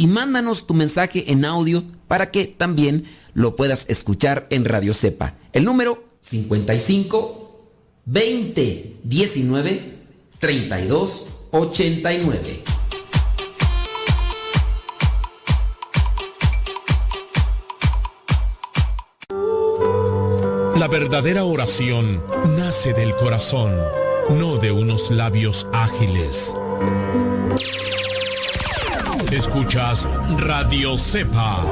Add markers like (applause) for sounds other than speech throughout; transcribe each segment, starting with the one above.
y mándanos tu mensaje en audio para que también lo puedas escuchar en Radio Cepa. El número 55 20 19 32 89. La verdadera oración nace del corazón, no de unos labios ágiles. Escuchas Radio Cepa.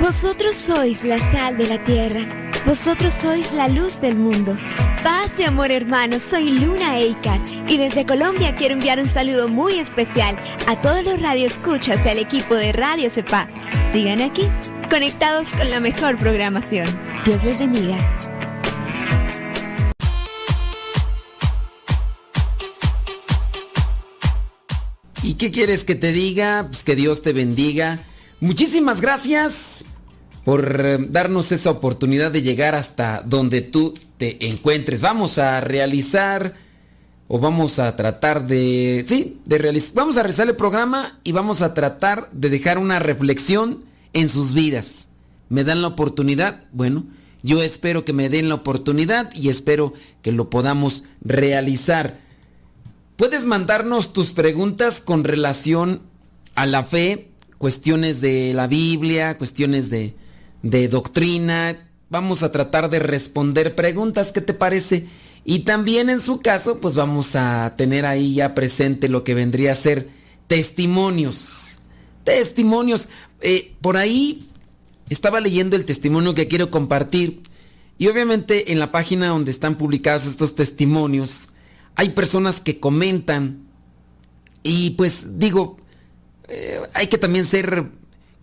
Vosotros sois la sal de la tierra. Vosotros sois la luz del mundo. Paz y amor hermanos, soy Luna Eikar y desde Colombia quiero enviar un saludo muy especial a todos los radioescuchas del equipo de Radio Cepa. Sigan aquí, conectados con la mejor programación. Dios les bendiga. ¿Y qué quieres que te diga? Pues que Dios te bendiga. Muchísimas gracias por eh, darnos esa oportunidad de llegar hasta donde tú te encuentres. Vamos a realizar o vamos a tratar de sí, de realizar vamos a realizar el programa y vamos a tratar de dejar una reflexión en sus vidas. ¿Me dan la oportunidad? Bueno, yo espero que me den la oportunidad y espero que lo podamos realizar. Puedes mandarnos tus preguntas con relación a la fe, cuestiones de la Biblia, cuestiones de, doctrina. Vamos a tratar de responder preguntas, ¿qué te parece? Y también en su caso, pues vamos a tener ahí ya presente lo que vendría a ser testimonios. Testimonios. Eh, por ahí estaba leyendo el testimonio que quiero compartir. Y obviamente en la página donde están publicados estos testimonios, hay personas que comentan. Y pues digo, eh, hay que también ser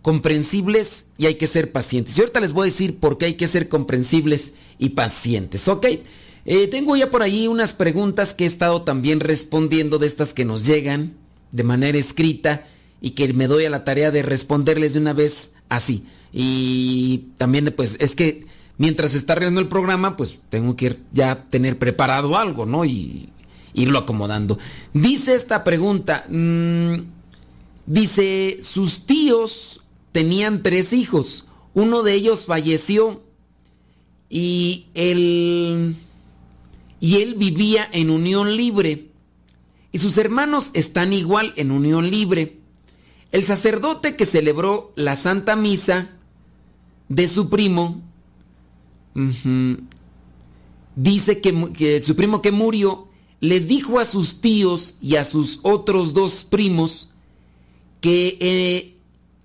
comprensibles y hay que ser pacientes. Y ahorita les voy a decir por qué hay que ser comprensibles y pacientes, ¿ok? Eh, tengo ya por ahí unas preguntas que he estado también respondiendo de estas que nos llegan de manera escrita y que me doy a la tarea de responderles de una vez así. Y también pues es que mientras está arreglando el programa, pues tengo que ya tener preparado algo, ¿no? Y irlo acomodando. Dice esta pregunta, mmm, dice, sus tíos tenían tres hijos, uno de ellos falleció y él, y él vivía en unión libre y sus hermanos están igual en unión libre. El sacerdote que celebró la Santa Misa de su primo, dice que, su primo que murió les dijo a sus tíos y a sus otros dos primos que eh,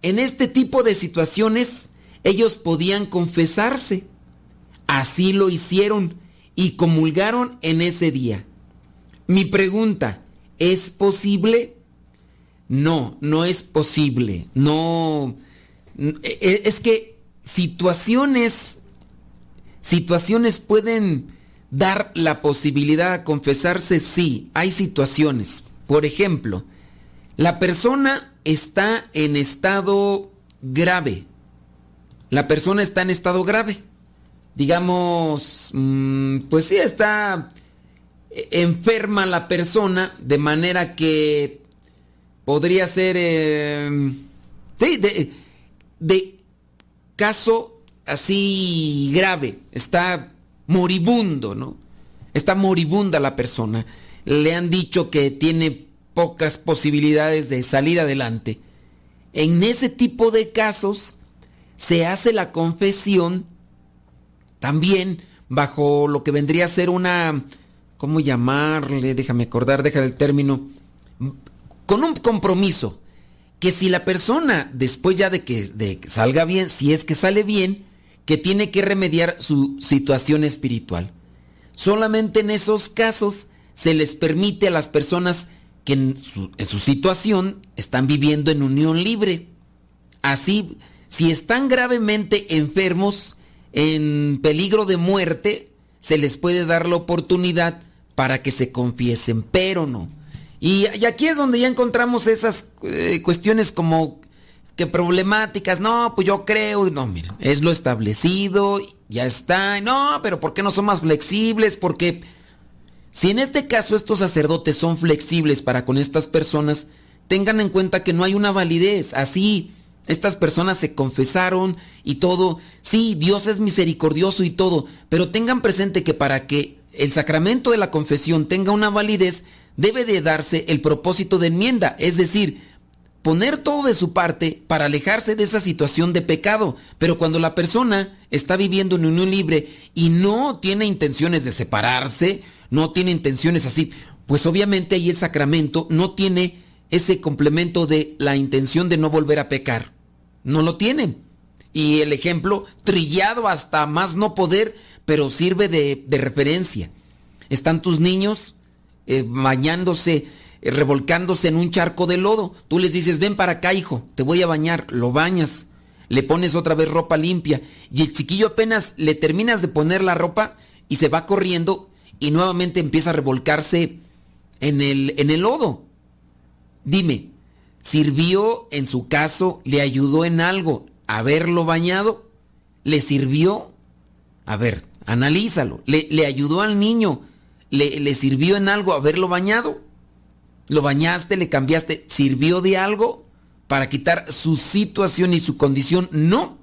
en este tipo de situaciones ellos podían confesarse. Así lo hicieron y comulgaron en ese día. Mi pregunta, ¿es posible? No, no es posible. No. E, e, es que situaciones. Situaciones pueden dar la posibilidad de confesarse, sí, hay situaciones. Por ejemplo, la persona está en estado grave. La persona está en estado grave. Digamos, mm, pues sí, está enferma la persona de manera que podría ser, eh, sí, de caso así grave, está moribundo, ¿no? Está moribunda la persona. Le han dicho que tiene pocas posibilidades de salir adelante. En ese tipo de casos se hace la confesión también bajo lo que vendría a ser una, ¿cómo llamarle? Déjame acordar, deja el término con un compromiso que si la persona después ya de que, de que salga bien, si es que sale bien, que tiene que remediar su situación espiritual. Solamente en esos casos se les permite a las personas que en su, situación están viviendo en unión libre. Así, si están gravemente enfermos, en peligro de muerte, se les puede dar la oportunidad para que se confiesen, pero no. Y, aquí es donde ya encontramos esas eh, cuestiones como que problemáticas. No, pues yo creo, no, mira, es lo establecido, ya está. No, pero ¿por qué no son más flexibles? Porque si en este caso estos sacerdotes son flexibles para con estas personas, tengan en cuenta que no hay una validez. Así, estas personas se confesaron y todo. Sí, Dios es misericordioso y todo, pero tengan presente que para que el sacramento de la confesión tenga una validez, debe de darse el propósito de enmienda, es decir, poner todo de su parte para alejarse de esa situación de pecado. Pero cuando la persona está viviendo en unión libre y no tiene intenciones de separarse, no tiene intenciones así, pues obviamente ahí el sacramento no tiene ese complemento de la intención de no volver a pecar. No lo tienen. Y el ejemplo trillado hasta más no poder, pero sirve de, referencia. Están tus niños eh, bañándose, revolcándose en un charco de lodo. Tú les dices, ven para acá, hijo, te voy a bañar, lo bañas, le pones otra vez ropa limpia y el chiquillo apenas le terminas de poner la ropa y se va corriendo y nuevamente empieza a revolcarse en el, en el lodo. Dime, ¿sirvió en su caso, le ayudó en algo haberlo bañado? ¿Le sirvió? A ver, analízalo. ¿Le, le ayudó al niño? ¿Le, sirvió en algo haberlo bañado? ¿Lo bañaste, le cambiaste? ¿Sirvió de algo para quitar su situación y su condición? No.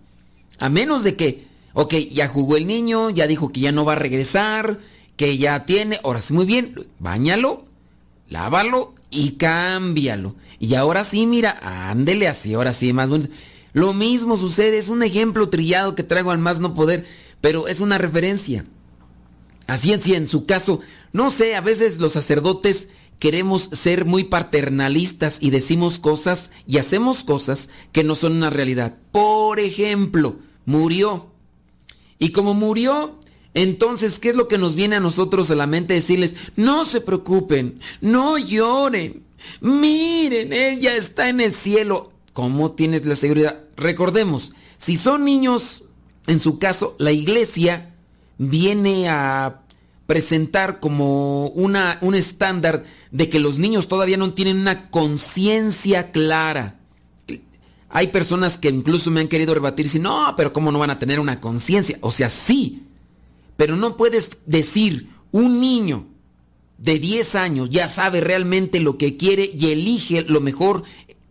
A menos de que, ok, ya jugó el niño, ya dijo que ya no va a regresar, que ya tiene, ahora sí, muy bien, bañalo, lávalo y cámbialo. Y ahora sí, mira, ándele así, ahora sí, más bonito. Lo mismo sucede, es un ejemplo trillado que traigo al más no poder, pero es una referencia. Así es, en su caso, no sé, a veces los sacerdotes queremos ser muy paternalistas y decimos cosas y hacemos cosas que no son una realidad. Por ejemplo, murió. Y como murió, entonces, ¿qué es lo que nos viene a nosotros a la mente? Decirles, no se preocupen, no lloren, miren, él ya está en el cielo. ¿Cómo tienes la seguridad? Recordemos, si son niños, en su caso, la iglesia viene a presentar como una, un estándar de que los niños todavía no tienen una conciencia clara. hay personas que incluso me han querido rebatir si no, pero ¿cómo no van a tener una conciencia? O sea, sí, pero no puedes decir un niño de 10 años ya sabe realmente lo que quiere y elige lo mejor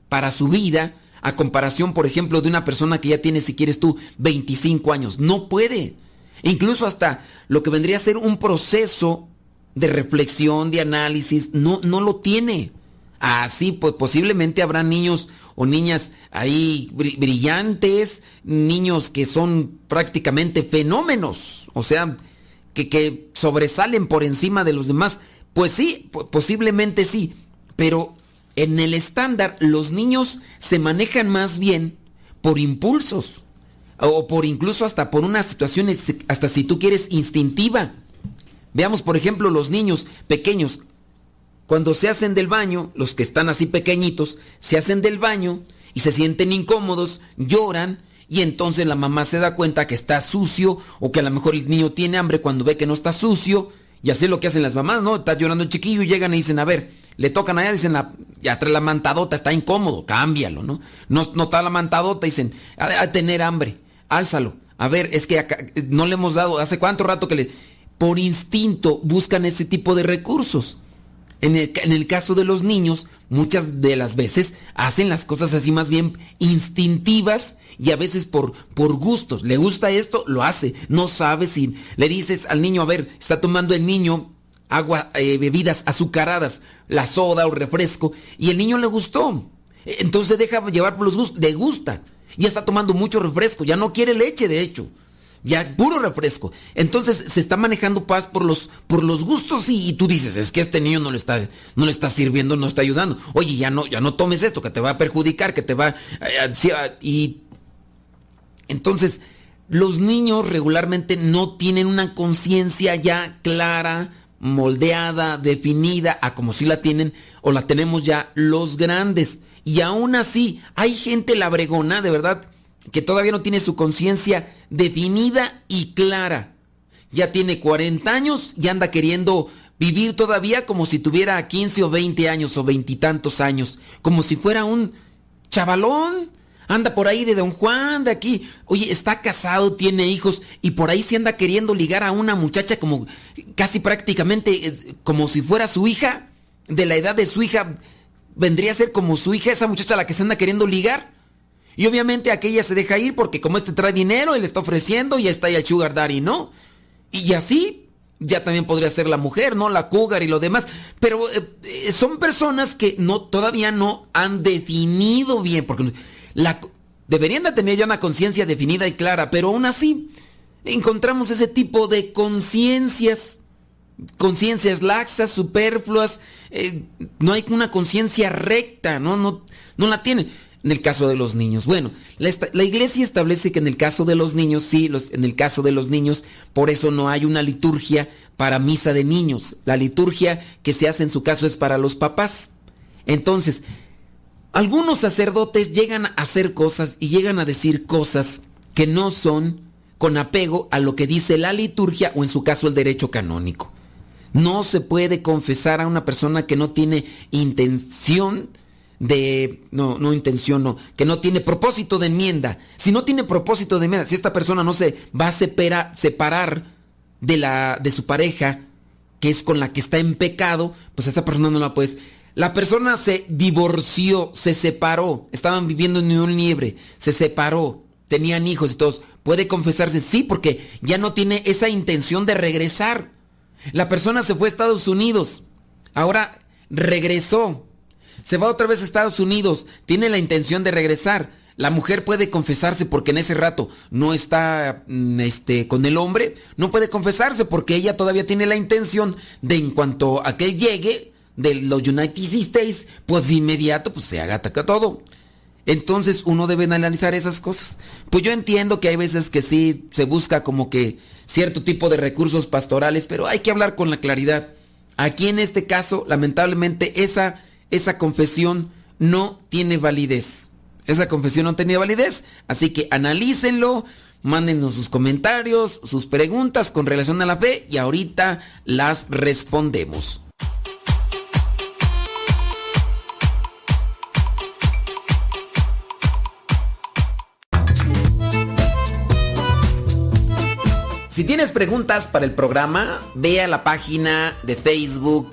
para su vida a comparación, por ejemplo, de una persona que ya tiene, si quieres tú, 25 años. No puede. Incluso hasta lo que vendría a ser un proceso de reflexión, de análisis, no, no lo tiene. Así, pues posiblemente habrá niños o niñas ahí brillantes, niños que son prácticamente fenómenos, o sea, que, que sobresalen por encima de los demás. Pues sí, posiblemente sí, pero en el estándar los niños se manejan más bien por impulsos o por incluso hasta por una situación, hasta si tú quieres, instintiva. Veamos, por ejemplo, los niños pequeños, cuando se hacen del baño, los que están así pequeñitos, se hacen del baño y se sienten incómodos, lloran y entonces la mamá se da cuenta que está sucio o que a lo mejor el niño tiene hambre cuando ve que no está sucio y así es lo que hacen las mamás, ¿no? Está llorando el chiquillo y llegan y dicen, a ver, le tocan allá, dicen, la, ya trae la mantadota, está incómodo, cámbialo, ¿no? No, está la mantadota, dicen, a, tener hambre, álzalo. A ver, es que acá, no le hemos dado, ¿hace cuánto rato que le... Por instinto buscan ese tipo de recursos. En el, caso de los niños, muchas de las veces hacen las cosas así más bien instintivas y a veces por, por gustos. Le gusta esto, lo hace. No sabe si le dices al niño, a ver, está tomando el niño agua, eh, bebidas azucaradas, la soda o refresco, y el niño le gustó. Entonces deja llevar por los gustos, le gusta. Ya está tomando mucho refresco, ya no quiere leche, de hecho. Ya puro refresco. Entonces se está manejando paz por los, por los gustos y, tú dices, es que este niño no le está, no le está sirviendo, no está ayudando. Oye, ya no, ya no tomes esto, que te va a perjudicar, que te va, eh, y entonces, los niños regularmente no tienen una conciencia ya clara, moldeada, definida, a como si la tienen o la tenemos ya los grandes. Y aún así, hay gente labregona, de verdad, que todavía no tiene su conciencia definida y clara. Ya tiene 40 años y anda queriendo vivir todavía como si tuviera 15 o 20 años o veintitantos años, como si fuera un chavalón anda por ahí de Don Juan, de aquí. Oye, está casado, tiene hijos y por ahí se anda queriendo ligar a una muchacha como casi prácticamente eh, como si fuera su hija, de la edad de su hija, vendría a ser como su hija, esa muchacha a la que se anda queriendo ligar. Y obviamente aquella se deja ir porque como este trae dinero y le está ofreciendo, ya está ahí el sugar daddy, ¿no? Y así ya también podría ser la mujer, ¿no? La cougar y lo demás. Pero eh, eh, son personas que no, todavía no han definido bien, porque la, deberían de tener ya una conciencia definida y clara, pero aún así encontramos ese tipo de conciencias, conciencias laxas, superfluas, eh, no hay una conciencia recta, ¿no? No, no la tienen. En el caso de los niños. Bueno, la, iglesia establece que en el caso de los niños, sí, los, en el caso de los niños, por eso no hay una liturgia para misa de niños. La liturgia que se hace en su caso es para los papás. Entonces, algunos sacerdotes llegan a hacer cosas y llegan a decir cosas que no son con apego a lo que dice la liturgia o en su caso el derecho canónico. No se puede confesar a una persona que no tiene intención de no no intención no que no tiene propósito de enmienda si no tiene propósito de enmienda si esta persona no se va a separar de la de su pareja que es con la que está en pecado pues esa persona no la puedes la persona se divorció, se separó, estaban viviendo en un Liebre, se separó, tenían hijos y todos. Puede confesarse, sí, porque ya no tiene esa intención de regresar. La persona se fue a Estados Unidos, ahora regresó, se va otra vez a Estados Unidos, tiene la intención de regresar. La mujer puede confesarse porque en ese rato no está mm, este, con el hombre, no puede confesarse porque ella todavía tiene la intención de en cuanto a que llegue, de los United States, pues de inmediato pues se haga ataca todo. Entonces uno debe analizar esas cosas. Pues yo entiendo que hay veces que sí se busca como que cierto tipo de recursos pastorales, pero hay que hablar con la claridad. Aquí en este caso, lamentablemente, esa, esa confesión no tiene validez. Esa confesión no tenía validez, así que analícenlo, mándenos sus comentarios, sus preguntas con relación a la fe y ahorita las respondemos. Si tienes preguntas para el programa, ve a la página de Facebook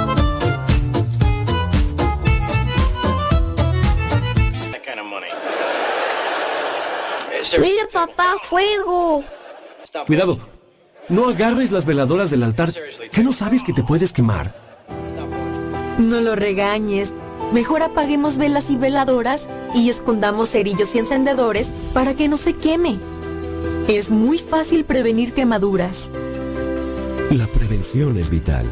Mira, papá, fuego. Cuidado. No agarres las veladoras del altar. ¿Qué no sabes que te puedes quemar? No lo regañes. Mejor apaguemos velas y veladoras y escondamos cerillos y encendedores para que no se queme. Es muy fácil prevenir quemaduras. La prevención es vital.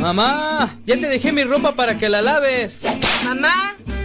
Mamá, ya te dejé mi ropa para que la laves. Mamá,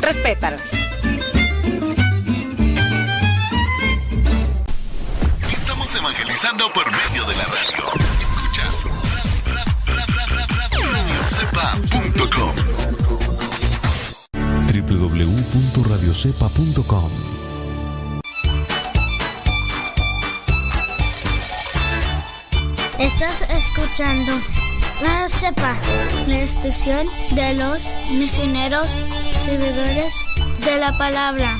Respétalas. Estamos evangelizando por medio de la radio. Escuchas radiocepa.com www.radiocepa.com Estás escuchando La Cepa, la estación de los misioneros servidores de la palabra.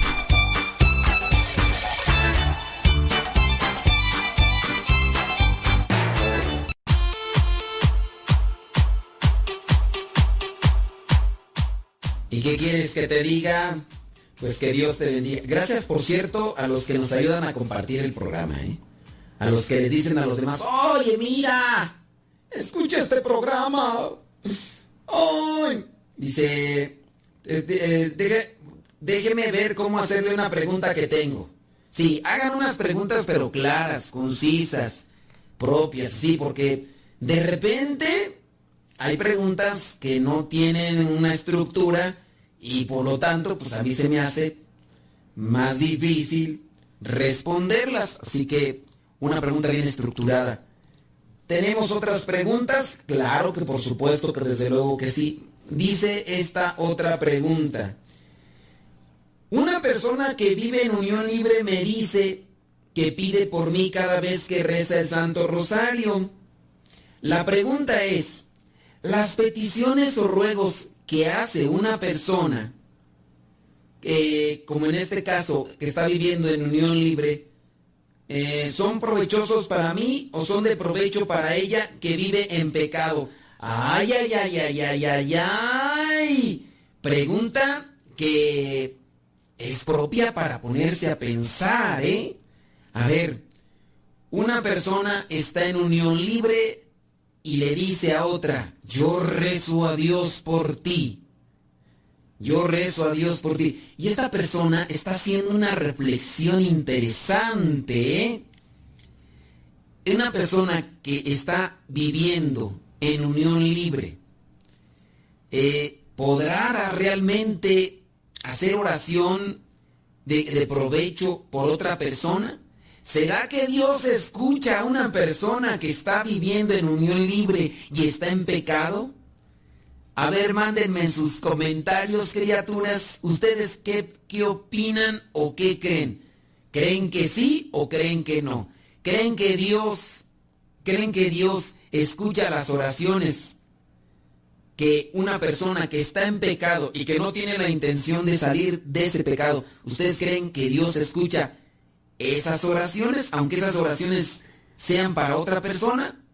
¿Y qué quieres que te diga? Pues que Dios te bendiga. Gracias, por cierto, a los que nos ayudan a compartir el programa, ¿eh? A los que les dicen a los demás, oye, mira, escucha este programa. Ay, dice, eh, déjeme ver cómo hacerle una pregunta que tengo. Sí, hagan unas preguntas pero claras, concisas, propias, sí, porque de repente hay preguntas que no tienen una estructura y por lo tanto, pues a mí se me hace más difícil responderlas. Así que una pregunta bien estructurada. ¿Tenemos otras preguntas? Claro que por supuesto que desde luego que sí. Dice esta otra pregunta. Una persona que vive en unión libre me dice que pide por mí cada vez que reza el Santo Rosario. La pregunta es, las peticiones o ruegos que hace una persona, eh, como en este caso, que está viviendo en unión libre, eh, ¿son provechosos para mí o son de provecho para ella que vive en pecado? Ay, ay, ay, ay, ay, ay, ay. Pregunta que es propia para ponerse a pensar, ¿eh? A ver, una persona está en unión libre y le dice a otra, yo rezo a Dios por ti. Yo rezo a Dios por ti. Y esta persona está haciendo una reflexión interesante. ¿eh? Una persona que está viviendo en unión libre, eh, ¿podrá realmente hacer oración de, provecho por otra persona? ¿Será que Dios escucha a una persona que está viviendo en unión libre y está en pecado? A ver, mándenme en sus comentarios, criaturas, ustedes qué, qué opinan o qué creen. ¿Creen que sí o creen que no? ¿Creen que Dios, creen que Dios escucha las oraciones que una persona que está en pecado y que no tiene la intención de salir de ese pecado, ¿ustedes creen que Dios escucha esas oraciones, aunque esas oraciones sean para otra persona?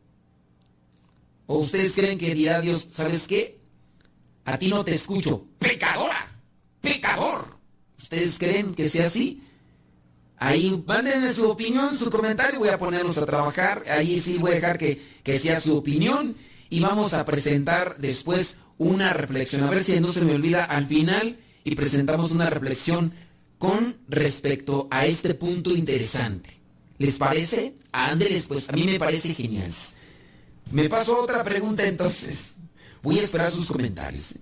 ¿O ustedes creen que dirá Dios, ¿sabes qué? A ti no te escucho. Pecadora, pecador. ¿Ustedes creen que sea así? Ahí mándenme su opinión, su comentario, voy a ponerlos a trabajar. Ahí sí voy a dejar que, que sea su opinión. Y vamos a presentar después una reflexión. A ver si no se me olvida al final y presentamos una reflexión con respecto a este punto interesante. ¿Les parece? Ándeles, pues a mí me parece genial. Me paso otra pregunta entonces. Voy a esperar sus comentarios.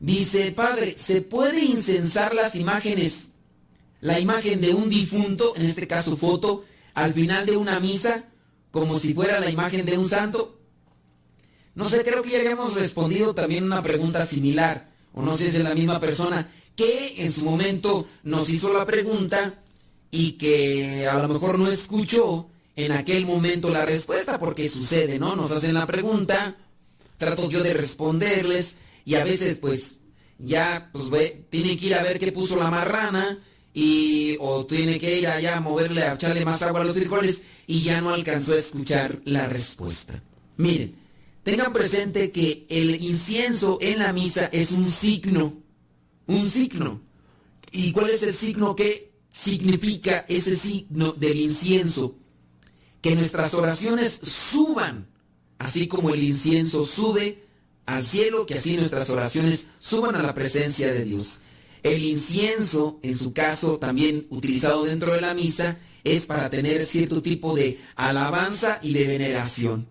Dice, padre, ¿se puede incensar las imágenes? La imagen de un difunto, en este caso foto, al final de una misa, como si fuera la imagen de un santo. No sé, creo que ya habíamos respondido también una pregunta similar, o no sé si es la misma persona, que en su momento nos hizo la pregunta y que a lo mejor no escuchó en aquel momento la respuesta, porque sucede, ¿no? Nos hacen la pregunta, trato yo de responderles y a veces pues ya pues ve, tiene que ir a ver qué puso la marrana y o tiene que ir allá a moverle, a echarle más agua a los frijoles y ya no alcanzó a escuchar la respuesta. Miren, tengan presente que el incienso en la misa es un signo, un signo. ¿Y cuál es el signo que significa ese signo del incienso? Que nuestras oraciones suban, así como el incienso sube al cielo, que así nuestras oraciones suban a la presencia de Dios. El incienso, en su caso, también utilizado dentro de la misa, es para tener cierto tipo de alabanza y de veneración.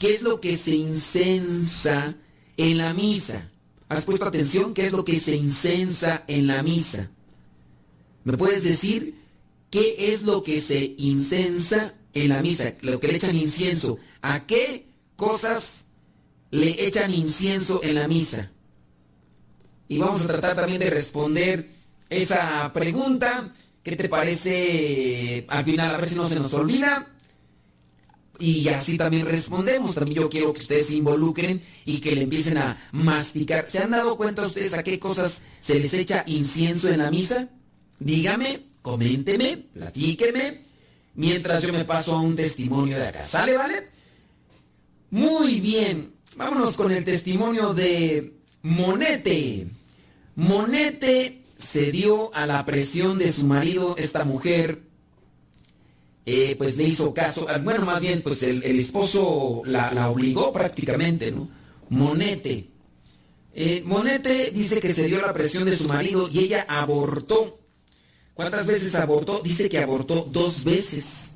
¿Qué es lo que se incensa en la misa? ¿Has puesto atención? ¿Qué es lo que se incensa en la misa? ¿Me puedes decir qué es lo que se incensa en la misa? Lo que le echan incienso. ¿A qué cosas le echan incienso en la misa? Y vamos a tratar también de responder esa pregunta. ¿Qué te parece al final? A ver si no se nos olvida. Y así también respondemos. También yo quiero que ustedes se involucren y que le empiecen a masticar. ¿Se han dado cuenta ustedes a qué cosas se les echa incienso en la misa? Dígame, coménteme, platíqueme, mientras yo me paso a un testimonio de acá. ¿Sale, vale? Muy bien. Vámonos con el testimonio de Monete. Monete se dio a la presión de su marido, esta mujer, eh, pues le hizo caso, bueno, más bien, pues el, esposo la, obligó prácticamente, ¿no? Monete. Eh, Monete dice que se dio a la presión de su marido y ella abortó. ¿Cuántas veces abortó? Dice que abortó dos veces.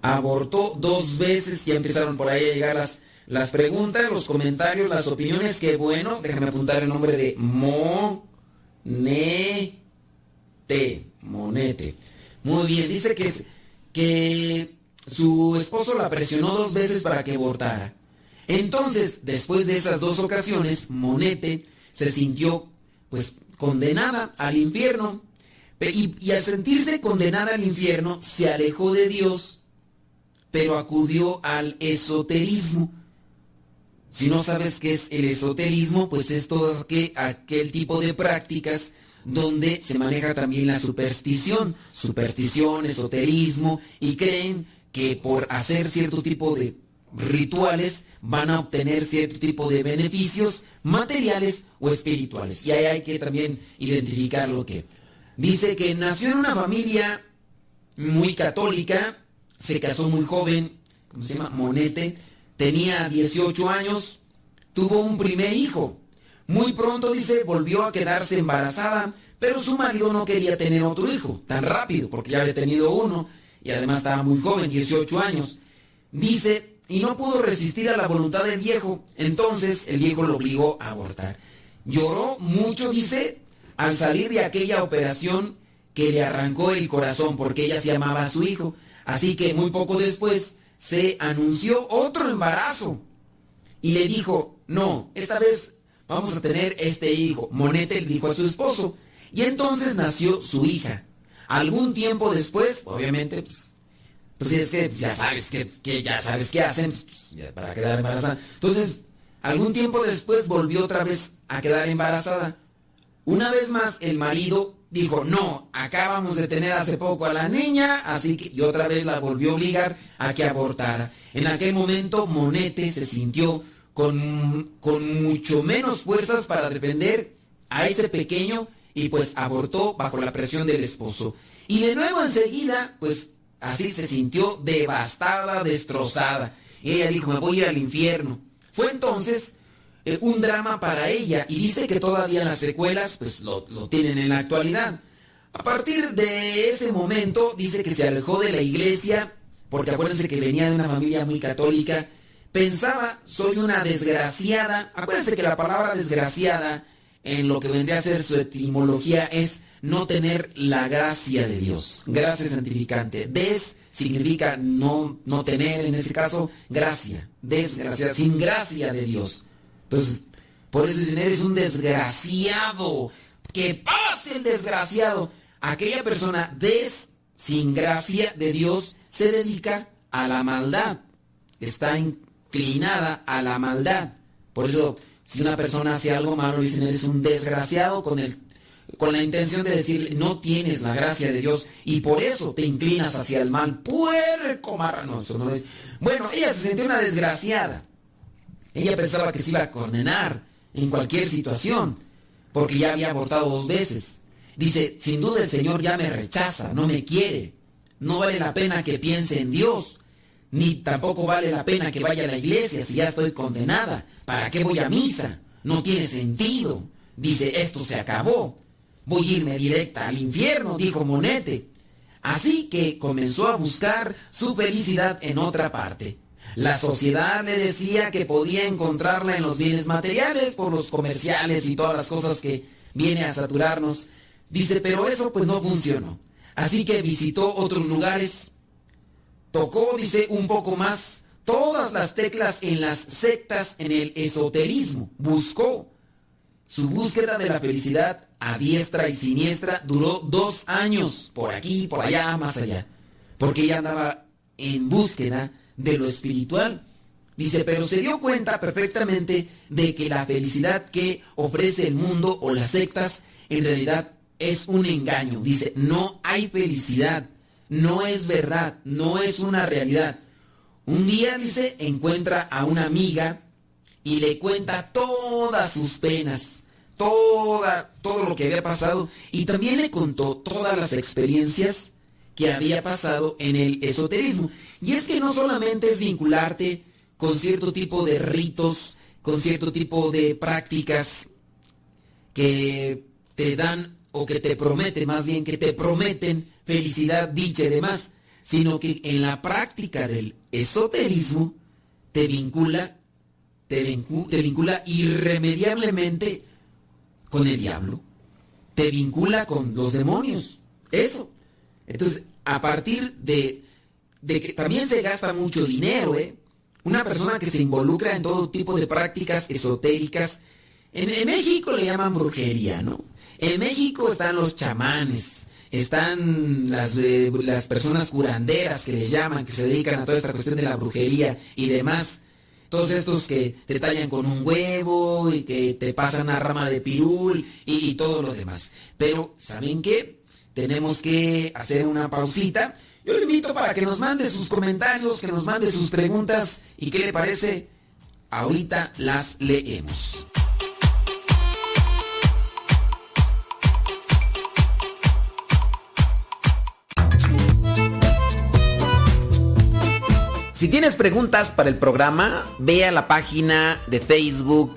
Abortó dos veces, ya empezaron por ahí a llegar las, las preguntas, los comentarios, las opiniones, que bueno, déjame apuntar el nombre de Monete. Monete. Muy bien, dice que, que su esposo la presionó dos veces para que abortara. Entonces, después de esas dos ocasiones, Monete se sintió pues condenada al infierno. Y al sentirse condenada al infierno, se alejó de Dios, pero acudió al esoterismo. Si no sabes qué es el esoterismo, pues es todo aquel, aquel, tipo de prácticas donde se maneja también la superstición, superstición, esoterismo, y creen que por hacer cierto tipo de rituales van a obtener cierto tipo de beneficios materiales o espirituales. Y ahí hay que también identificar lo que. Dice que nació en una familia muy católica, se casó muy joven, ¿cómo se llama? Monete, tenía 18 años, tuvo un primer hijo. Muy pronto, dice, volvió a quedarse embarazada, pero su marido no quería tener otro hijo tan rápido, porque ya había tenido uno y además estaba muy joven, 18 años. Dice, y no pudo resistir a la voluntad del viejo, entonces el viejo lo obligó a abortar. Lloró mucho, dice, al salir de aquella operación que le arrancó el corazón porque ella se amaba a su hijo. Así que muy poco después se anunció otro embarazo y le dijo, no, esta vez vamos a tener este hijo. Monete le dijo a su esposo y entonces nació su hija. Algún tiempo después, obviamente, pues, pues es que ya sabes que, ya sabes qué hacen pues, para quedar embarazada. Entonces, algún tiempo después volvió otra vez a quedar embarazada. Una vez más el marido dijo, no, acabamos de tener hace poco a la niña, así que y otra vez la volvió a obligar a que abortara. En aquel momento Monete se sintió con, con mucho menos fuerzas para defender a ese pequeño y pues abortó bajo la presión del esposo. Y de nuevo enseguida, pues así se sintió devastada, destrozada. Ella dijo, me voy a ir al infierno. Fue entonces eh, un drama para ella y dice que todavía las secuelas pues lo, lo tienen en la actualidad. A partir de ese momento dice que se alejó de la iglesia porque acuérdense que venía de una familia muy católica. Pensaba, soy una desgraciada. Acuérdense que la palabra desgraciada en lo que vendría a ser su etimología es no tener la gracia de Dios. Gracia santificante. Des significa no, no tener, en ese caso, gracia. Desgraciada, sin gracia de Dios. Entonces, por eso dicen, eres un desgraciado. Que pase el desgraciado. Aquella persona des, sin gracia de Dios, se dedica a la maldad. Está inclinada a la maldad. Por eso, si una persona hace algo malo, dicen, eres un desgraciado con el con la intención de decirle, no tienes la gracia de Dios y por eso te inclinas hacia el mal. Puerco marrano, eso no es. Bueno, ella se sintió una desgraciada. Ella pensaba que se iba a condenar en cualquier situación, porque ya había abortado dos veces. Dice, sin duda el Señor ya me rechaza, no me quiere. No vale la pena que piense en Dios, ni tampoco vale la pena que vaya a la iglesia si ya estoy condenada. ¿Para qué voy a misa? No tiene sentido. Dice, esto se acabó. Voy a irme directa al infierno, dijo Monete. Así que comenzó a buscar su felicidad en otra parte. La sociedad le decía que podía encontrarla en los bienes materiales por los comerciales y todas las cosas que viene a saturarnos. Dice, pero eso pues no funcionó. Así que visitó otros lugares. Tocó, dice, un poco más todas las teclas en las sectas, en el esoterismo. Buscó. Su búsqueda de la felicidad a diestra y siniestra duró dos años, por aquí, por allá, más allá. Porque ella andaba en búsqueda de lo espiritual. Dice, pero se dio cuenta perfectamente de que la felicidad que ofrece el mundo o las sectas en realidad es un engaño. Dice, no hay felicidad, no es verdad, no es una realidad. Un día, dice, encuentra a una amiga y le cuenta todas sus penas, toda, todo lo que había pasado y también le contó todas las experiencias que había pasado en el esoterismo. Y es que no solamente es vincularte con cierto tipo de ritos, con cierto tipo de prácticas que te dan o que te prometen, más bien que te prometen felicidad, dicha y demás, sino que en la práctica del esoterismo te vincula, te, vincu- te vincula irremediablemente con el diablo, te vincula con los demonios, eso. Entonces, a partir de, de que también se gasta mucho dinero, ¿eh? Una persona que se involucra en todo tipo de prácticas esotéricas, en, en México le llaman brujería, ¿no? En México están los chamanes, están las, eh, las personas curanderas que les llaman, que se dedican a toda esta cuestión de la brujería y demás. Todos estos que te tallan con un huevo y que te pasan una rama de pirul y, y todo lo demás. Pero, ¿saben qué? Tenemos que hacer una pausita. Yo le invito para que nos mande sus comentarios, que nos mande sus preguntas y qué le parece. Ahorita las leemos. Si tienes preguntas para el programa, ve a la página de Facebook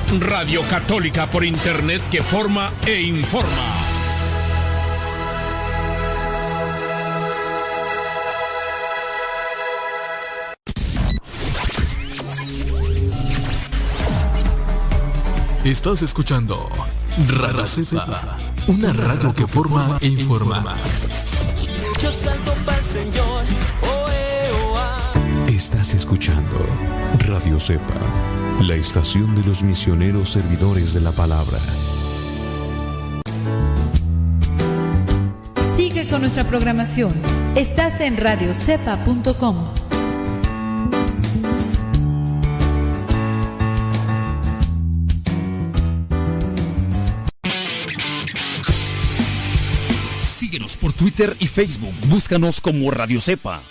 Radio Católica por Internet que forma e informa. Estás escuchando Radio Cepa, una radio que forma e informa. Yo salto pa'l Señor, oh, eh, oh, ah. Estás escuchando Radio Cepa, la estación de los misioneros servidores de la palabra. Sigue con nuestra programación. Estás en radiocepa.com. Síguenos por Twitter y Facebook. Búscanos como Radio Cepa.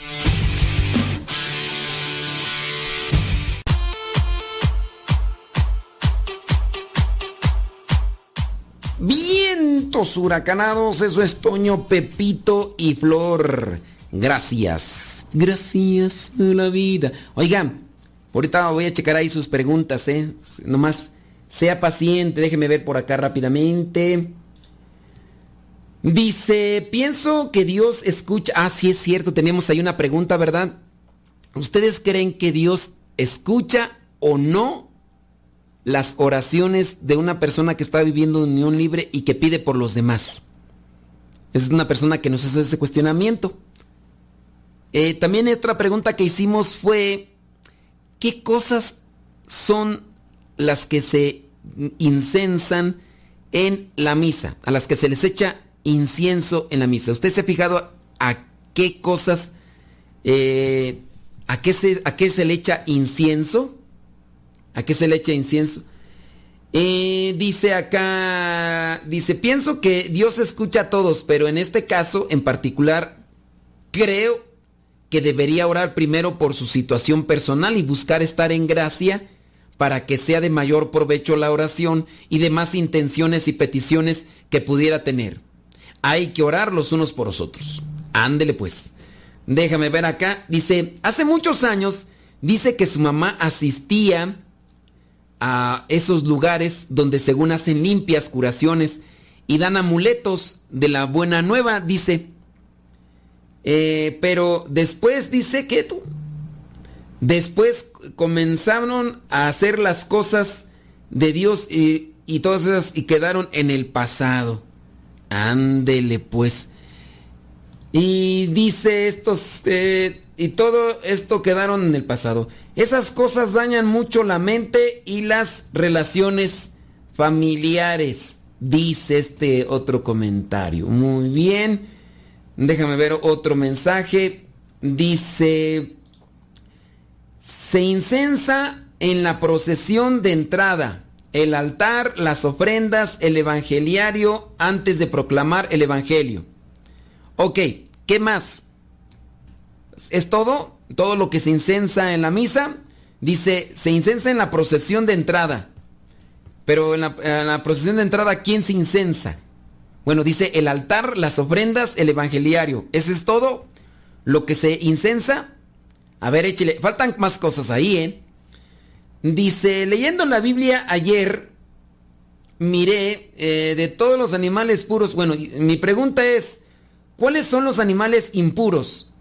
Vientos huracanados, eso es Toño, Pepito y Flor. Gracias. Gracias a la vida. Oigan, ahorita voy a checar ahí sus preguntas, ¿eh? Nomás sea paciente, déjeme ver por acá rápidamente. Dice, pienso que Dios escucha. Ah, sí es cierto, tenemos ahí una pregunta, ¿verdad? ¿Ustedes creen que Dios escucha o no las oraciones de una persona que está viviendo en unión libre y que pide por los demás? Es una persona que nos hace ese cuestionamiento. Eh, también otra pregunta que hicimos fue, ¿qué cosas son las que se incensan en la misa? A las que se les echa incienso en la misa. ¿Usted se ha fijado a qué cosas, eh, a, qué se, a qué se le echa incienso? ¿A qué se le echa incienso? Dice acá, dice, pienso que Dios escucha a todos, pero en este caso en particular creo que debería orar primero por su situación personal y buscar estar en gracia para que sea de mayor provecho la oración y demás intenciones y peticiones que pudiera tener. Hay que orar los unos por los otros. Ándele pues. Déjame ver acá. Dice, hace muchos años, dice que su mamá asistía a esos lugares donde según hacen limpias curaciones y dan amuletos de la buena nueva, dice. Eh, pero después dice que tú. Después comenzaron a hacer las cosas de Dios y, y todas esas y quedaron en el pasado. Ándele pues. Y dice estos, eh, y todo esto quedaron en el pasado. Esas cosas dañan mucho la mente y las relaciones familiares, dice este otro comentario. Muy bien. Déjame ver otro mensaje. Dice, se incensa en la procesión de entrada el altar, las ofrendas, el evangeliario antes de proclamar el evangelio. Ok, ¿qué más? ¿Es todo? Todo lo que se incensa en la misa. Dice, se incensa en la procesión de entrada. Pero en la, procesión de entrada, ¿quién se incensa? Bueno, dice el altar, las ofrendas, el evangeliario. ¿Eso es todo? Lo que se incensa. A ver, échale. Faltan más cosas ahí, ¿eh? Dice, leyendo la Biblia ayer, miré eh, de todos los animales puros. Bueno, mi pregunta es, ¿cuáles son los animales impuros?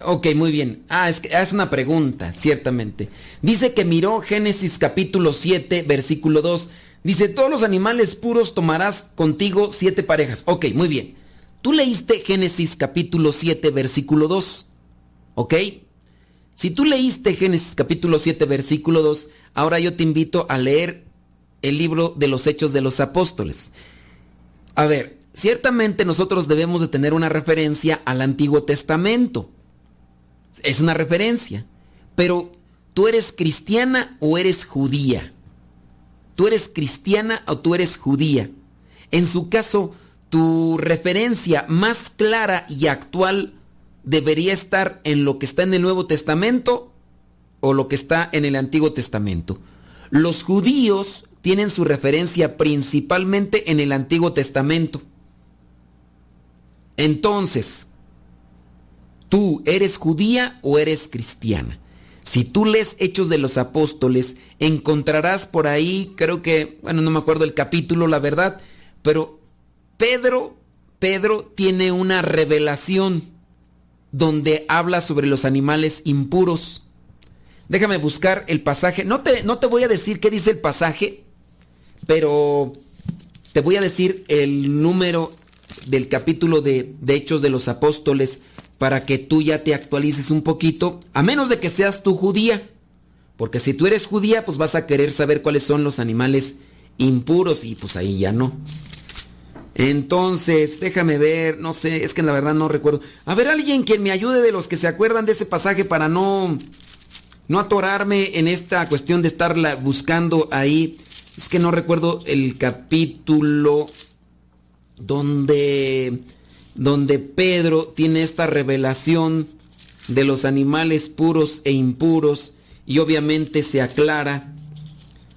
Ok, muy bien. Ah, es, que, es una pregunta, ciertamente. Dice que miró Génesis capítulo 7, versículo 2. Dice, todos los animales puros tomarás contigo siete parejas. Ok, muy bien. Tú leíste Génesis capítulo 7, versículo 2. ¿Ok? Si tú leíste Génesis capítulo 7, versículo 2, ahora yo te invito a leer el libro de los Hechos de los Apóstoles. A ver, ciertamente nosotros debemos de tener una referencia al Antiguo Testamento. Es una referencia. Pero, ¿tú eres cristiana o eres judía? ¿Tú eres cristiana o tú eres judía? En su caso, tu referencia más clara y actual debería estar en lo que está en el Nuevo Testamento o lo que está en el Antiguo Testamento. Los judíos tienen su referencia principalmente en el Antiguo Testamento. Entonces, ¿tú eres judía o eres cristiana? Si tú lees Hechos de los Apóstoles, encontrarás por ahí, creo que, bueno, no me acuerdo el capítulo, la verdad, pero Pedro, Pedro tiene una revelación donde habla sobre los animales impuros. Déjame buscar el pasaje. No te, no te voy a decir qué dice el pasaje, pero te voy a decir el número del capítulo de, Hechos de los Apóstoles para que tú ya te actualices un poquito, a menos de que seas tú judía. Porque si tú eres judía, pues vas a querer saber cuáles son los animales impuros y pues ahí ya no. Entonces, déjame ver, no sé, es que la verdad no recuerdo. A ver, alguien que me ayude de los que se acuerdan de ese pasaje para no no atorarme en esta cuestión de estarla buscando ahí. Es que no recuerdo el capítulo donde donde Pedro tiene esta revelación de los animales puros e impuros y obviamente se aclara.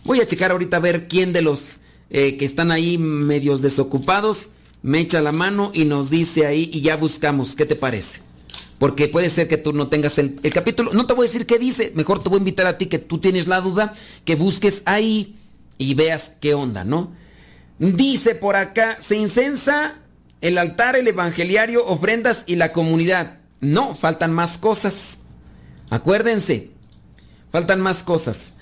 Voy a checar ahorita a ver quién de los eh, que están ahí medios desocupados me echa la mano y nos dice ahí y ya buscamos. ¿Qué te parece? Porque puede ser que tú no tengas el, el capítulo. No te voy a decir qué dice. Mejor te voy a invitar a ti que tú tienes la duda, que busques ahí y veas qué onda, ¿no? Dice por acá, se incensa el altar, el evangeliario, ofrendas y la comunidad. No, faltan más cosas. Acuérdense, faltan más cosas.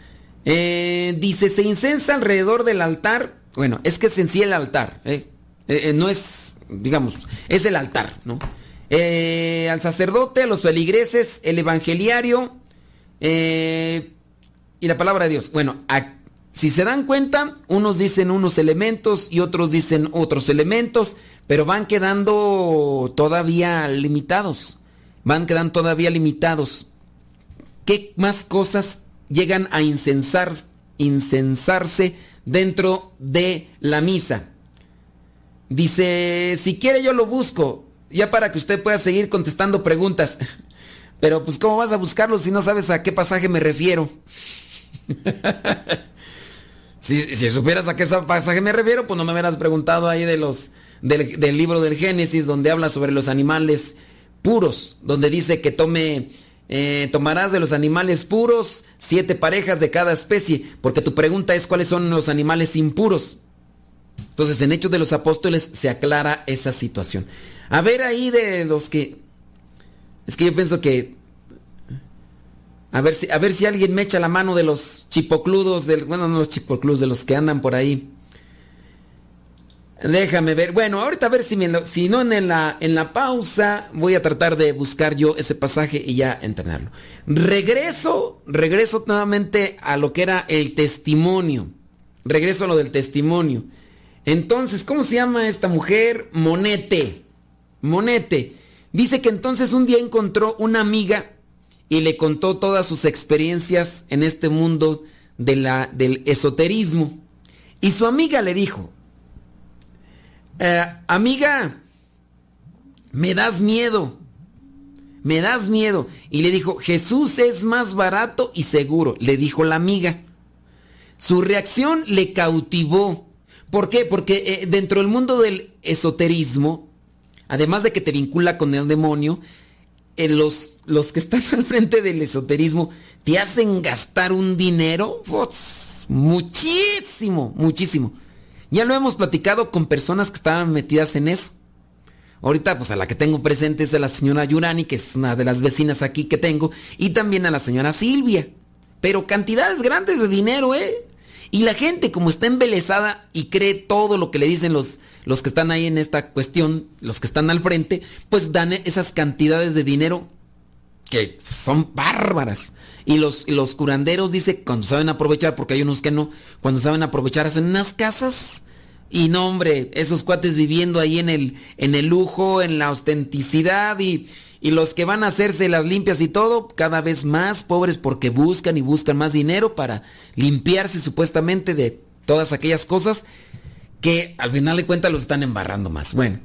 Eh, dice, se incensa alrededor del altar. Bueno, es que es en sí el altar. ¿eh? Eh, no es, digamos, es el altar, ¿no? Al sacerdote, a los feligreses, el evangeliario y la palabra de Dios. Bueno, a- si se dan cuenta, unos dicen unos elementos y otros dicen otros elementos, pero van quedando todavía limitados. Van quedando todavía limitados. ¿Qué más cosas llegan a incensar, incensarse dentro de la misa? Dice, si quiere yo lo busco, ya para que usted pueda seguir contestando preguntas. (laughs) Pero pues ¿cómo vas a buscarlo si no sabes a qué pasaje me refiero? (laughs) si, supieras a qué pasaje me refiero, pues no me hubieras preguntado ahí de los del, del libro del Génesis donde habla sobre los animales puros, donde dice que tome eh, tomarás de los animales puros siete parejas de cada especie, porque tu pregunta es cuáles son los animales impuros. Entonces, en Hechos de los Apóstoles se aclara esa situación. A ver ahí de los que... Es que yo pienso que... A ver si, a ver si alguien me echa la mano de los chipocludos, del, bueno, no los chipocludos, de los que andan por ahí. Déjame ver. Bueno, ahorita a ver si, si no en la, en la pausa voy a tratar de buscar yo ese pasaje y ya entrenarlo. Regreso, regreso nuevamente a lo que era el testimonio. Regreso a lo del testimonio. Entonces, ¿cómo se llama esta mujer? Monete. Monete. Dice que entonces un día encontró una amiga y le contó todas sus experiencias en este mundo de la, del esoterismo. Y su amiga le dijo, "Eh, amiga, me das miedo, me das miedo. Y le dijo, Jesús es más barato y seguro, le dijo la amiga. Su reacción le cautivó. ¿Por qué? Porque eh, dentro del mundo del esoterismo, además de que te vincula con el demonio, los, los que están al frente del esoterismo te hacen gastar un dinero muchísimo, muchísimo. Ya lo hemos platicado con personas que estaban metidas en eso. Ahorita, pues a la que tengo presente es a la señora Yurani, que es una de las vecinas aquí que tengo, y también a la señora Silvia. Pero cantidades grandes de dinero, ¿eh? Y la gente, como está embelesada y cree todo lo que le dicen los, los que están ahí en esta cuestión, los que están al frente, pues dan esas cantidades de dinero que son bárbaras. Y los, los curanderos, dice, cuando saben aprovechar, porque hay unos que no, cuando saben aprovechar hacen unas casas. Y no, hombre, esos cuates viviendo ahí en el, en el lujo, en la autenticidad y, y los que van a hacerse las limpias y todo, cada vez más pobres porque buscan y buscan más dinero para limpiarse supuestamente de todas aquellas cosas que al final de cuentas los están embarrando más. Bueno,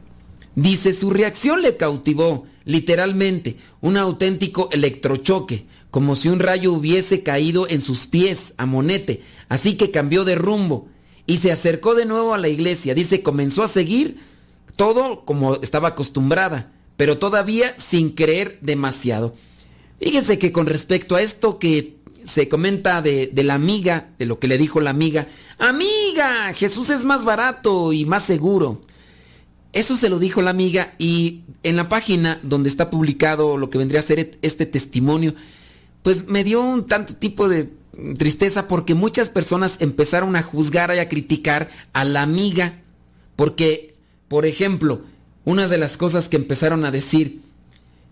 dice, su reacción le cautivó, literalmente, un auténtico electrochoque, como si un rayo hubiese caído en sus pies a Monete, así que cambió de rumbo y se acercó de nuevo a la iglesia. Dice, comenzó a seguir todo como estaba acostumbrada, pero todavía sin creer demasiado. Fíjese que con respecto a esto que se comenta de, de la amiga, de lo que le dijo la amiga, amiga, Jesús es más barato y más seguro. Eso se lo dijo la amiga y en la página donde está publicado lo que vendría a ser este testimonio, pues me dio un tanto tipo de tristeza porque muchas personas empezaron a juzgar y a criticar a la amiga. Porque, por ejemplo, una de las cosas que empezaron a decir,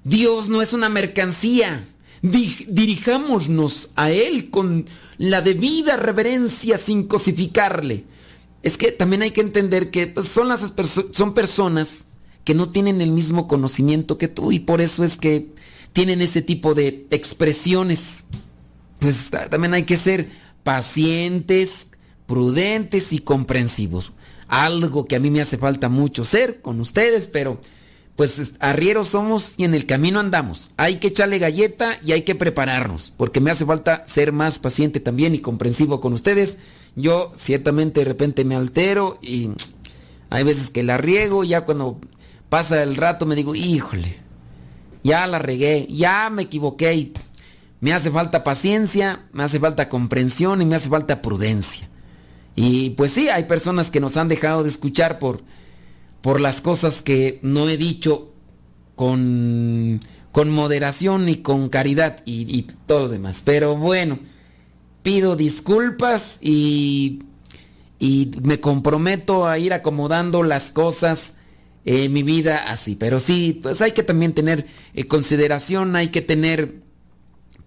Dios no es una mercancía. Di- dirijámonos a Él con la debida reverencia sin cosificarle. Es que también hay que entender que pues, son, las son personas que no tienen el mismo conocimiento que tú y por eso es que tienen ese tipo de expresiones. Pues ta- también hay que ser pacientes, prudentes y comprensivos. Algo que a mí me hace falta mucho ser con ustedes, pero pues arrieros somos y en el camino andamos. Hay que echarle galleta y hay que prepararnos, porque me hace falta ser más paciente también y comprensivo con ustedes. Yo ciertamente de repente me altero y hay veces que la riego, ya cuando pasa el rato me digo, híjole, ya la regué, ya me equivoqué y me hace falta paciencia, me hace falta comprensión y me hace falta prudencia. Y pues sí, hay personas que nos han dejado de escuchar por por las cosas que no he dicho con, con moderación y con caridad y, y todo lo demás. Pero bueno, pido disculpas y, y me comprometo a ir acomodando las cosas en mi vida así. Pero sí, pues hay que también tener eh, consideración, hay que tener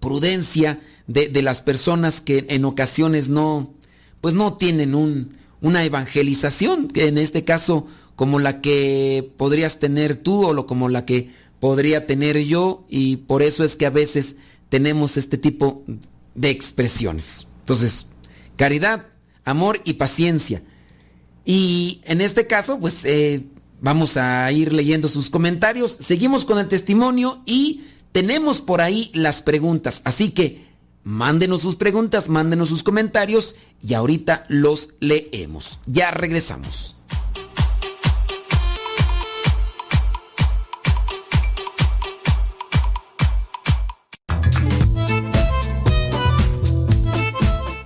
prudencia de, de, las personas que en ocasiones no, pues no tienen un, una evangelización, que en este caso como la que podrías tener tú o lo, como la que podría tener yo y por eso es que a veces tenemos este tipo de expresiones. Entonces, caridad, amor y paciencia. Y en este caso, pues eh, vamos a ir leyendo sus comentarios, seguimos con el testimonio y tenemos por ahí las preguntas. Así que mándenos sus preguntas, mándenos sus comentarios y ahorita los leemos. Ya regresamos.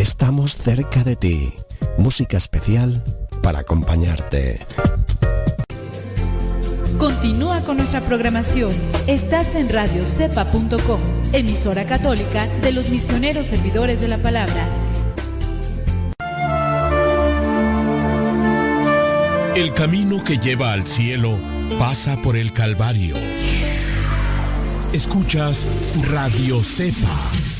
Estamos cerca de ti. Música especial para acompañarte. Continúa con nuestra programación. Estás en radiocepa.com, emisora católica de los misioneros servidores de la palabra. El camino que lleva al cielo pasa por el Calvario. Escuchas Radio Cepa.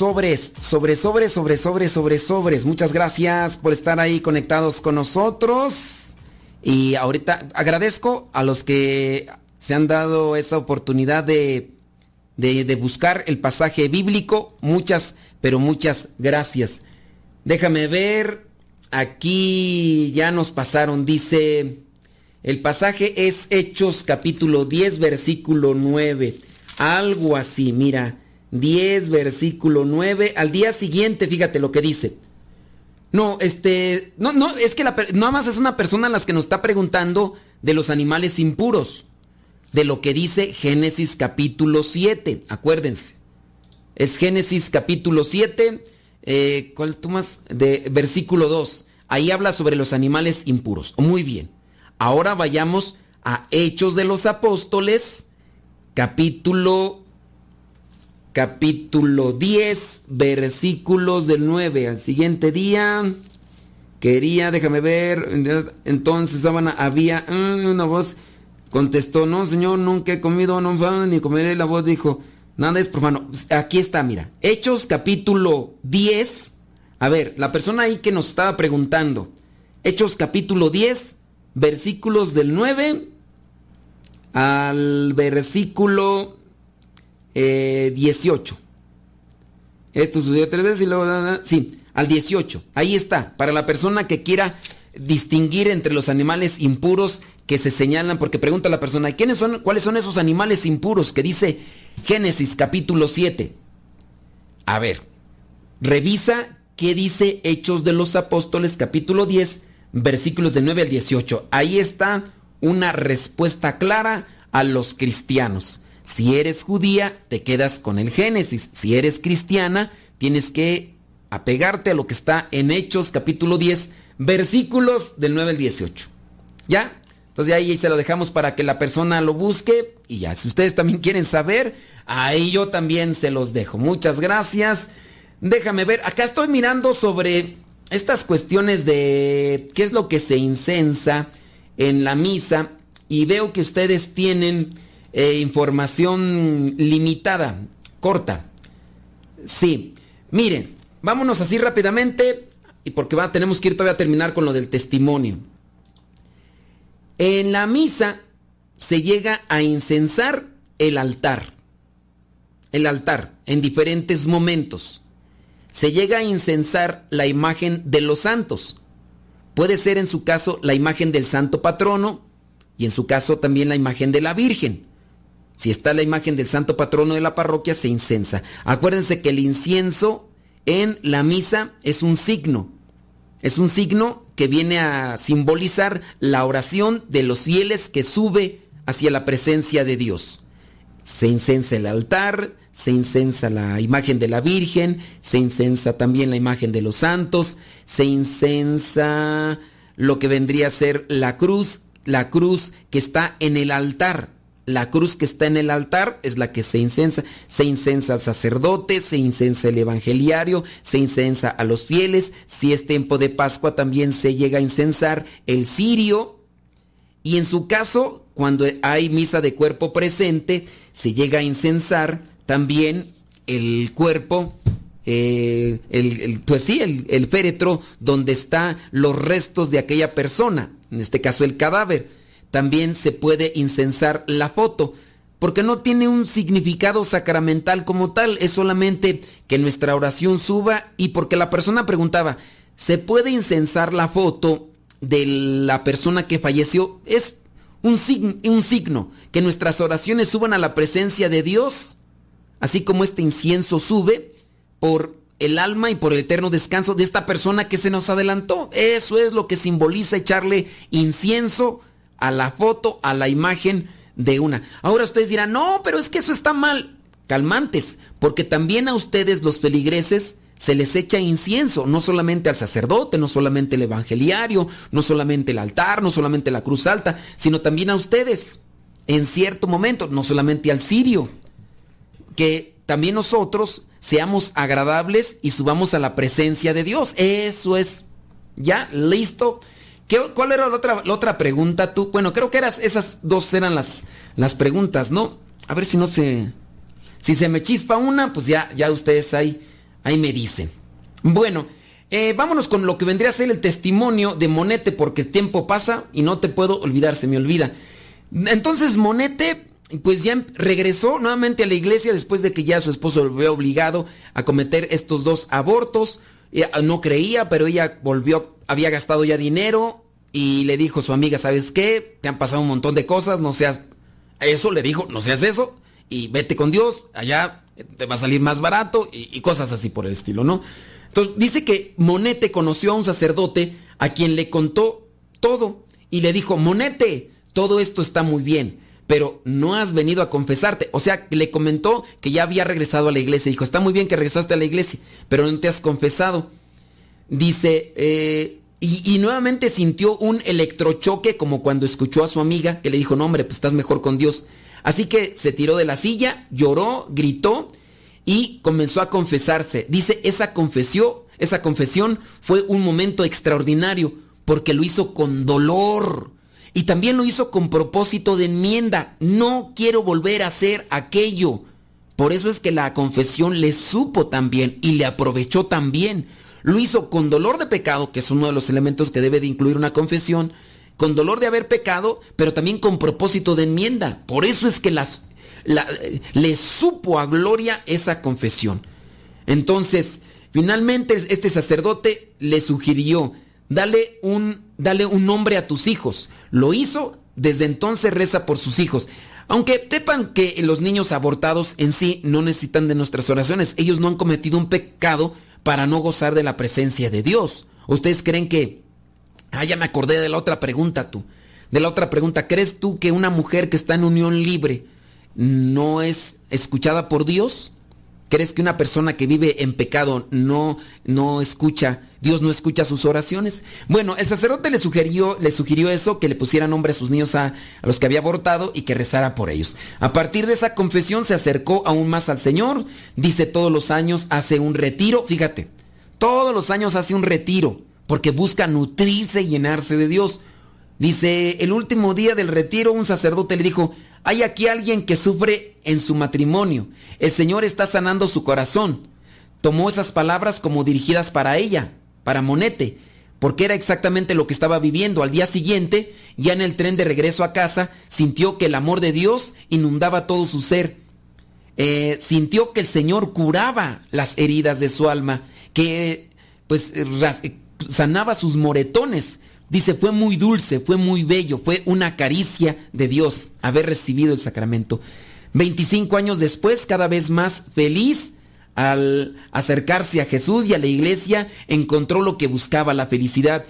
Sobres, sobre, sobres, sobre, sobres, sobre, sobres. Muchas gracias por estar ahí conectados con nosotros. Y ahorita agradezco a los que se han dado esa oportunidad de, de, de buscar el pasaje bíblico. Muchas, pero muchas gracias. Déjame ver. Aquí ya nos pasaron. Dice, el pasaje es Hechos capítulo 10, versículo 9. Algo así, mira. 10, versículo 9. Al día siguiente, fíjate lo que dice. No, este, no, no, es que la, nada más es una persona las que nos está preguntando de los animales impuros, de lo que dice Génesis capítulo 7, acuérdense. Es Génesis capítulo 7, eh, ¿cuál tú más? De versículo 2. Ahí habla sobre los animales impuros. Muy bien. Ahora vayamos a Hechos de los Apóstoles, capítulo capítulo 10, versículos del 9 al siguiente día. Quería, déjame ver, entonces había una voz, Contestó, no, señor, nunca he comido, no, ni comeré. La voz dijo, nada es profano. Aquí está, mira. Hechos capítulo 10. A ver, la persona ahí que nos estaba preguntando. Hechos capítulo 10, versículos del 9 al versículo eh, 18. Esto sucedió tres veces y luego... Sí, al 18. Ahí está. Para la persona que quiera distinguir entre los animales impuros que se señalan, porque pregunta la persona, ¿quiénes son, ¿cuáles son esos animales impuros que dice Génesis capítulo 7? A ver, revisa qué dice Hechos de los Apóstoles capítulo 10, versículos de 9 al 18. Ahí está una respuesta clara a los cristianos. Si eres judía, te quedas con el Génesis. Si eres cristiana, tienes que apegarte a lo que está en Hechos capítulo 10, versículos del 9 al 18. ¿Ya? Entonces ahí se lo dejamos para que la persona lo busque y ya, si ustedes también quieren saber, ahí yo también se los dejo. Muchas gracias. Déjame ver, acá estoy mirando sobre estas cuestiones de qué es lo que se incensa en la misa y veo que ustedes tienen eh, información limitada, corta. Sí, miren, vámonos así rápidamente y porque va, tenemos que ir todavía a terminar con lo del testimonio. En la misa se llega a incensar el altar. El altar en diferentes momentos. Se llega a incensar la imagen de los santos. Puede ser en su caso la imagen del santo patrono y en su caso también la imagen de la Virgen. Si está la imagen del santo patrono de la parroquia, se incensa. Acuérdense que el incienso en la misa es un signo. Es un signo que viene a simbolizar la oración de los fieles que sube hacia la presencia de Dios. Se incensa el altar, se incensa la imagen de la Virgen, se incensa también la imagen de los santos, se incensa lo que vendría a ser la cruz, la cruz que está en el altar. La cruz que está en el altar es la que se incensa. Se incensa al sacerdote, se incensa el evangeliario, se incensa a los fieles. Si es tiempo de Pascua también se llega a incensar el cirio. Y en su caso, cuando hay misa de cuerpo presente, se llega a incensar también el cuerpo, eh, el, el, pues sí, el, el féretro donde están los restos de aquella persona, en este caso el cadáver también se puede incensar la foto, porque no tiene un significado sacramental como tal, es solamente que nuestra oración suba y porque la persona preguntaba, ¿se puede incensar la foto de la persona que falleció? Es un, un signo, que nuestras oraciones suban a la presencia de Dios, así como este incienso sube por el alma y por el eterno descanso de esta persona que se nos adelantó. Eso es lo que simboliza echarle incienso a la foto, a la imagen de una. Ahora ustedes dirán, no, pero es que eso está mal. Calmantes, porque también a ustedes los feligreses se les echa incienso, no solamente al sacerdote, no solamente el evangeliario, no solamente el altar, no solamente la cruz alta, sino también a ustedes, en cierto momento, no solamente al sirio. Que también nosotros seamos agradables y subamos a la presencia de Dios. Eso es. Ya, listo. ¿Qué, ¿Cuál era la otra, pregunta tú? Bueno, creo que eras, esas dos eran las, las preguntas, ¿no? A ver si no se... Si se me chispa una, pues ya, ya ustedes ahí, ahí me dicen. Bueno, eh, vámonos con lo que vendría a ser el testimonio de Monete, porque el tiempo pasa y no te puedo olvidar, se me olvida. Entonces Monete, pues ya regresó nuevamente a la iglesia después de que ya su esposo lo había obligado a cometer estos dos abortos. No creía, pero ella volvió, había gastado ya dinero y le dijo su amiga, ¿sabes qué? Te han pasado un montón de cosas, no seas... Eso le dijo, no seas eso y vete con Dios, allá te va a salir más barato y, y cosas así por el estilo, ¿no? Entonces dice que Monete conoció a un sacerdote a quien le contó todo y le dijo, Monete, todo esto está muy bien, pero no has venido a confesarte. O sea, le comentó que ya había regresado a la iglesia. Dijo, está muy bien que regresaste a la iglesia, pero no te has confesado. Dice, eh, y, nuevamente sintió un electrochoque como cuando escuchó a su amiga que le dijo, no hombre, pues estás mejor con Dios. Así que se tiró de la silla, lloró, gritó y comenzó a confesarse. Dice, esa confesión, esa confesión fue un momento extraordinario porque lo hizo con dolor y también lo hizo con propósito de enmienda. No quiero volver a hacer aquello. Por eso es que la confesión le supo también y le aprovechó también. Lo hizo con dolor de pecado, que es uno de los elementos que debe de incluir una confesión, con dolor de haber pecado, pero también con propósito de enmienda. Por eso es que las, la- le supo a Gloria esa confesión. Entonces, finalmente este sacerdote le sugirió, dale un, dale un nombre a tus hijos. Lo hizo, desde entonces reza por sus hijos. Aunque sepan que los niños abortados en sí no necesitan de nuestras oraciones, ellos no han cometido un pecado para no gozar de la presencia de Dios. ¿Ustedes creen que... Ah, ya me acordé de la otra pregunta tú. De la otra pregunta, ¿crees tú que una mujer que está en unión libre no es escuchada por Dios? ¿Crees que una persona que vive en pecado no, no escucha, Dios no escucha sus oraciones? Bueno, el sacerdote le sugirió, le sugirió eso, que le pusiera nombre a sus niños a, a los que había abortado y que rezara por ellos. A partir de esa confesión se acercó aún más al Señor, dice todos los años hace un retiro, fíjate, todos los años hace un retiro, porque busca nutrirse y llenarse de Dios. Dice, el último día del retiro un sacerdote le dijo, hay aquí alguien que sufre en su matrimonio. El Señor está sanando su corazón. Tomó esas palabras como dirigidas para ella, para Monete, porque era exactamente lo que estaba viviendo. Al día siguiente, ya en el tren de regreso a casa, sintió que el amor de Dios inundaba todo su ser. Eh, sintió que el Señor curaba las heridas de su alma, que pues ras- sanaba sus moretones. Dice, fue muy dulce, fue muy bello, fue una caricia de Dios haber recibido el sacramento. 25 años después, cada vez más feliz, al acercarse a Jesús y a la iglesia, encontró lo que buscaba, la felicidad.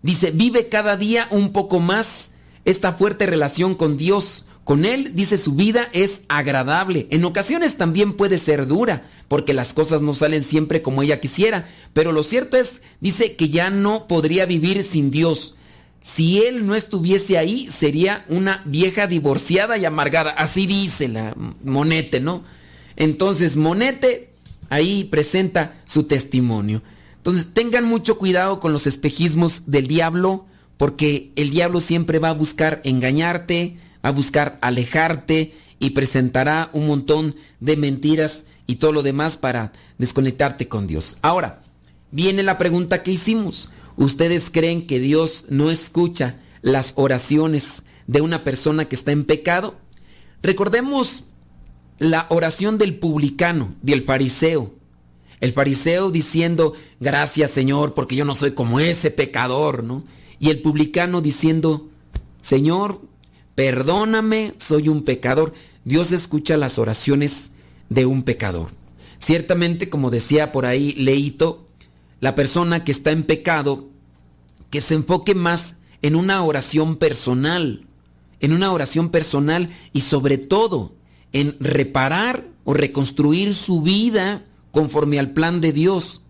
Dice, vive cada día un poco más esta fuerte relación con Dios. Con Él, dice, su vida es agradable. En ocasiones también puede ser dura, porque las cosas no salen siempre como ella quisiera. Pero lo cierto es, dice, que ya no podría vivir sin Dios. Si Él no estuviese ahí, sería una vieja divorciada y amargada. Así dice la Monete, ¿no? Entonces, Monete ahí presenta su testimonio. Entonces, tengan mucho cuidado con los espejismos del diablo, porque el diablo siempre va a buscar engañarte, a buscar alejarte y presentará un montón de mentiras y todo lo demás para desconectarte con Dios. Ahora, viene la pregunta que hicimos. ¿Ustedes creen que Dios no escucha las oraciones de una persona que está en pecado? Recordemos la oración del publicano, del fariseo. El fariseo diciendo, gracias Señor, porque yo no soy como ese pecador, ¿no? Y el publicano diciendo, Señor, perdóname, soy un pecador. Dios escucha las oraciones de un pecador. Ciertamente, como decía por ahí Leito, la persona que está en pecado, que se enfoque más en una oración personal, en una oración personal y sobre todo en reparar o reconstruir su vida conforme al plan de Dios,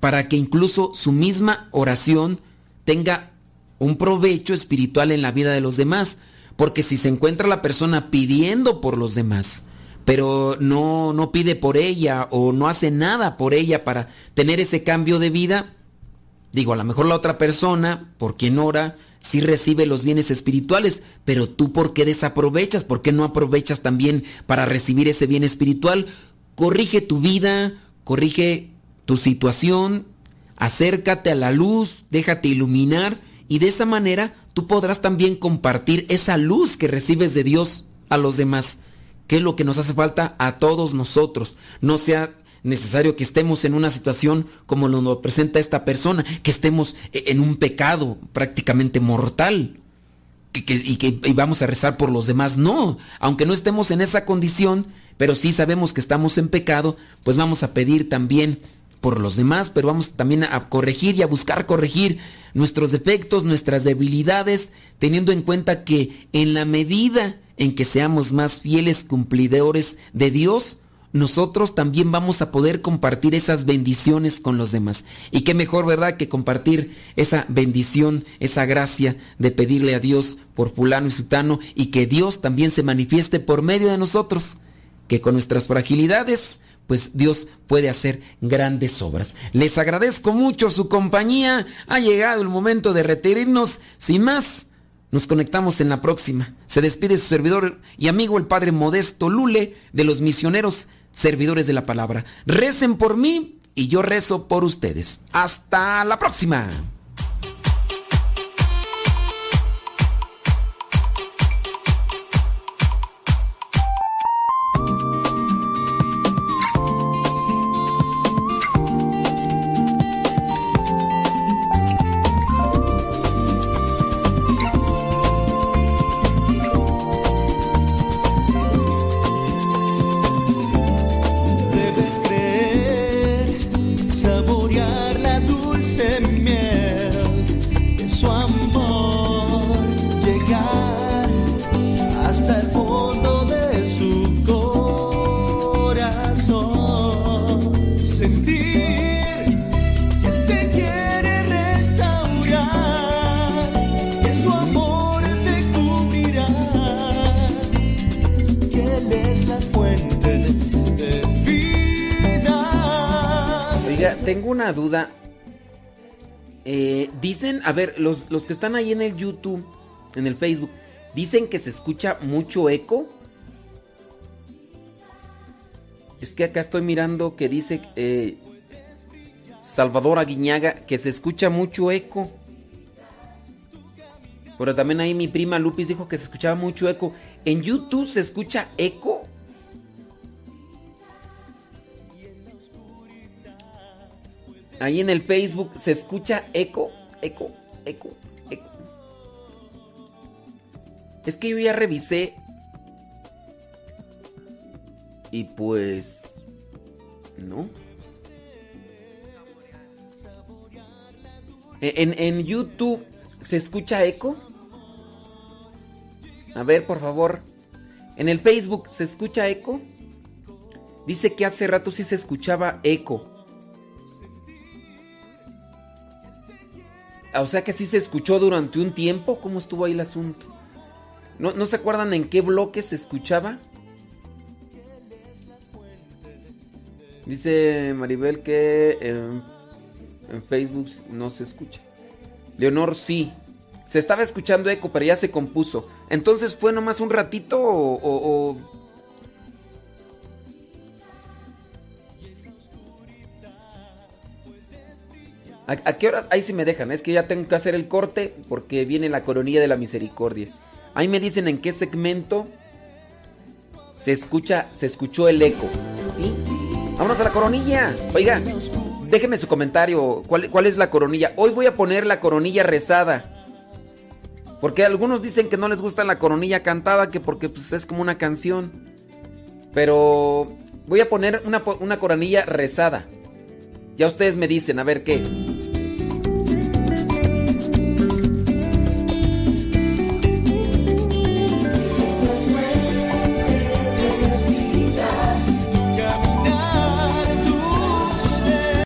para que incluso su misma oración tenga un provecho espiritual en la vida de los demás, porque si se encuentra la persona pidiendo por los demás, pero no, no pide por ella o no hace nada por ella para tener ese cambio de vida, digo, a lo mejor la otra persona, por quien ora, sí recibe los bienes espirituales, pero tú por qué desaprovechas, por qué no aprovechas también para recibir ese bien espiritual, corrige tu vida, corrige tu situación, acércate a la luz, déjate iluminar y de esa manera tú podrás también compartir esa luz que recibes de Dios a los demás, que es lo que nos hace falta a todos nosotros. No sea necesario que estemos en una situación como nos presenta esta persona, que estemos en un pecado prácticamente mortal. Y que y vamos a rezar por los demás. No, aunque no estemos en esa condición, pero sí sabemos que estamos en pecado, pues vamos a pedir también por los demás, pero vamos también a corregir y a buscar corregir nuestros defectos, nuestras debilidades, teniendo en cuenta que en la medida en que seamos más fieles cumplidores de Dios, nosotros también vamos a poder compartir esas bendiciones con los demás. Y qué mejor, ¿verdad?, que compartir esa bendición, esa gracia de pedirle a Dios por fulano y sutano y que Dios también se manifieste por medio de nosotros, que con nuestras fragilidades, pues Dios puede hacer grandes obras. Les agradezco mucho su compañía. Ha llegado el momento de retirarnos. Sin más, Nos conectamos en la próxima. Se despide su servidor y amigo el Padre Modesto Lule de los misioneros servidores de la palabra. Recen por mí y yo rezo por ustedes. Hasta la próxima. A ver, los, los que están ahí en el YouTube, en el Facebook, dicen que se escucha mucho eco. Es que acá estoy mirando que dice eh, Salvador Aguiñaga que se escucha mucho eco. Pero también ahí mi prima Lupis dijo que se escuchaba mucho eco. ¿En YouTube se escucha eco? Ahí en el Facebook se escucha eco, eco, eco, eco. Es que yo ya revisé. Y pues... No. E, En, en YouTube se escucha eco. A ver, por favor. En el Facebook se escucha eco. Dice que hace rato sí se escuchaba eco. O sea que sí se escuchó durante un tiempo. ¿Cómo estuvo ahí el asunto? ¿No, ¿no se acuerdan en qué bloque se escuchaba? Dice Maribel que en, Facebook no se escucha. Leonor sí. Se estaba escuchando eco, pero ya se compuso. Entonces fue nomás un ratito o- ¿A, qué hora? Ahí sí me dejan. Es que ya tengo que hacer el corte porque viene la coronilla de la misericordia. Ahí me dicen en qué segmento se escucha, se escuchó el eco. ¿Sí? Vámonos a la coronilla. Oiga, déjeme su comentario. ¿Cuál, cuál es la coronilla? Hoy voy a poner la coronilla rezada. Porque algunos dicen que no les gusta la coronilla cantada, que porque pues, es como una canción. Pero voy a poner una, una coronilla rezada. Ya ustedes me dicen, a ver qué.